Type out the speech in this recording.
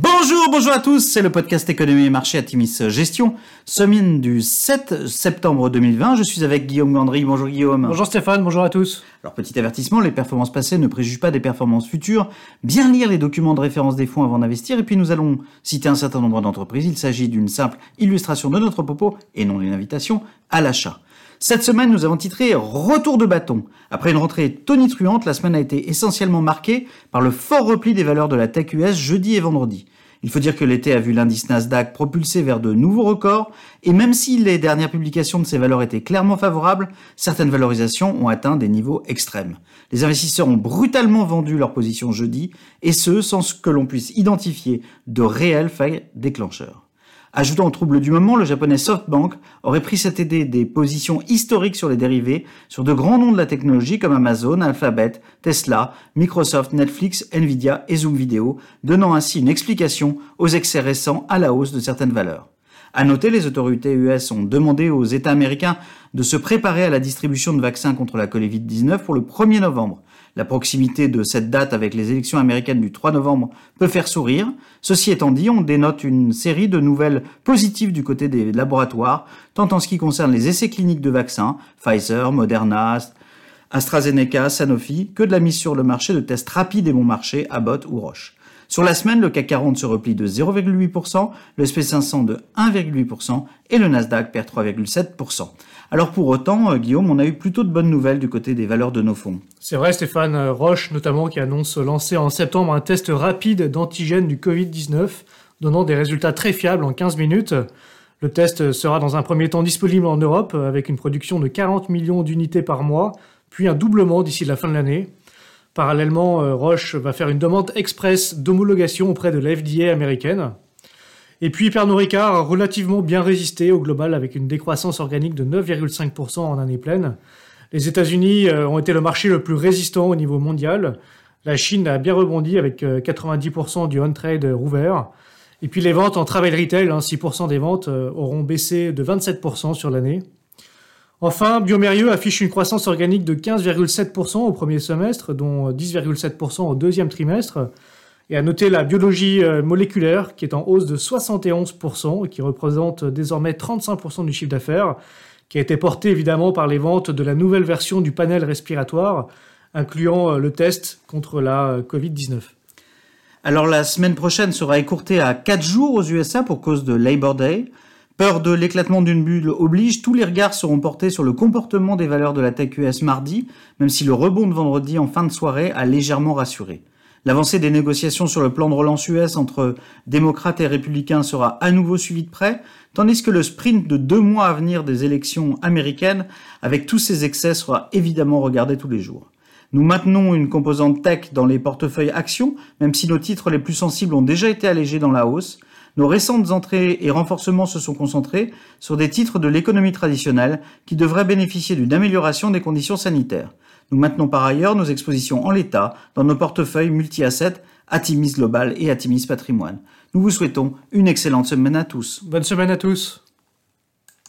Bonjour, bonjour à tous, c'est le podcast Économie et Marché à Timis Gestion, semaine du 7 septembre 2020. Je suis avec Guillaume Gandry. Bonjour Guillaume. Bonjour Stéphane, bonjour à tous. Alors petit avertissement, les performances passées ne préjugent pas des performances futures. Bien lire les documents de référence des fonds avant d'investir. Et puis nous allons citer un certain nombre d'entreprises. Il s'agit d'une simple illustration de notre propos et non d'une invitation à l'achat. Cette semaine, nous avons titré Retour de bâton. Après une rentrée tonitruante, la semaine a été essentiellement marquée par le fort repli des valeurs de la tech US jeudi et vendredi. Il faut dire que l'été a vu l'indice Nasdaq propulsé vers de nouveaux records, et même si les dernières publications de ces valeurs étaient clairement favorables, certaines valorisations ont atteint des niveaux extrêmes. Les investisseurs ont brutalement vendu leurs positions jeudi, et ce, sans que l'on puisse identifier de réels faits déclencheurs. Ajoutant au trouble du moment, le japonais SoftBank aurait pris cette idée des positions historiques sur les dérivés sur de grands noms de la technologie comme Amazon, Alphabet, Tesla, Microsoft, Netflix, Nvidia et Zoom Video, donnant ainsi une explication aux excès récents à la hausse de certaines valeurs. À noter, les autorités US ont demandé aux États américains de se préparer à la distribution de vaccins contre la Covid-19 pour le 1er novembre. La proximité de cette date avec les élections américaines du 3 novembre peut faire sourire. Ceci étant dit, on dénote une série de nouvelles positives du côté des laboratoires, tant en ce qui concerne les essais cliniques de vaccins, Pfizer, Moderna, AstraZeneca, Sanofi, que de la mise sur le marché de tests rapides et bon marché, Abbott ou Roche. Sur la semaine, le CAC 40 se replie de 0,8%, le SP500 de 1,8% et le Nasdaq perd 3,7%. Alors pour autant, euh, Guillaume, on a eu plutôt de bonnes nouvelles du côté des valeurs de nos fonds. C'est vrai, Stéphane euh, Roche notamment qui annonce lancer en septembre un test rapide d'antigène du Covid-19, donnant des résultats très fiables en 15 minutes. Le test sera dans un premier temps disponible en Europe avec une production de 40 millions d'unités par mois, puis un doublement d'ici la fin de l'année. Parallèlement, euh, Roche va faire une demande express d'homologation auprès de la américaine. Et puis Pernod Ricard a relativement bien résisté au global avec une décroissance organique de 9,5% en année pleine. Les États-Unis euh, ont été le marché le plus résistant au niveau mondial. La Chine a bien rebondi avec 90% euh, du on-trade rouvert. Et puis les ventes en travel retail, 6% hein, des ventes auront baissé de 27% sur l'année. Enfin, Biomérieux affiche une croissance organique de 15,7% au premier semestre, dont 10,7% au deuxième trimestre. Et à noter la biologie euh, moléculaire qui est en hausse de 71% et qui représente désormais 35% du chiffre d'affaires, qui a été porté évidemment par les ventes de la nouvelle version du panel respiratoire, incluant euh, le test contre la euh, Covid-19. Alors la semaine prochaine sera écourtée à 4 jours aux USA pour cause de Labor Day. Peur de l'éclatement d'une bulle oblige, tous les regards seront portés sur le comportement des valeurs de la tech US mardi, même si le rebond de vendredi en fin de soirée a légèrement rassuré. L'avancée des négociations sur le plan de relance US entre démocrates et républicains sera à nouveau suivie de près, tandis que le sprint de deux mois à venir des élections américaines, avec tous ses excès, sera évidemment regardé tous les jours. Nous maintenons une composante tech dans les portefeuilles actions, même si nos titres les plus sensibles ont déjà été allégés dans la hausse, nos récentes entrées et renforcements se sont concentrés sur des titres de l'économie traditionnelle qui devraient bénéficier d'une amélioration des conditions sanitaires. Nous maintenons par ailleurs nos expositions en l'état dans nos portefeuilles multi-assets Atimis Global et Atimis Patrimoine. Nous vous souhaitons une excellente semaine à tous. Bonne semaine à tous.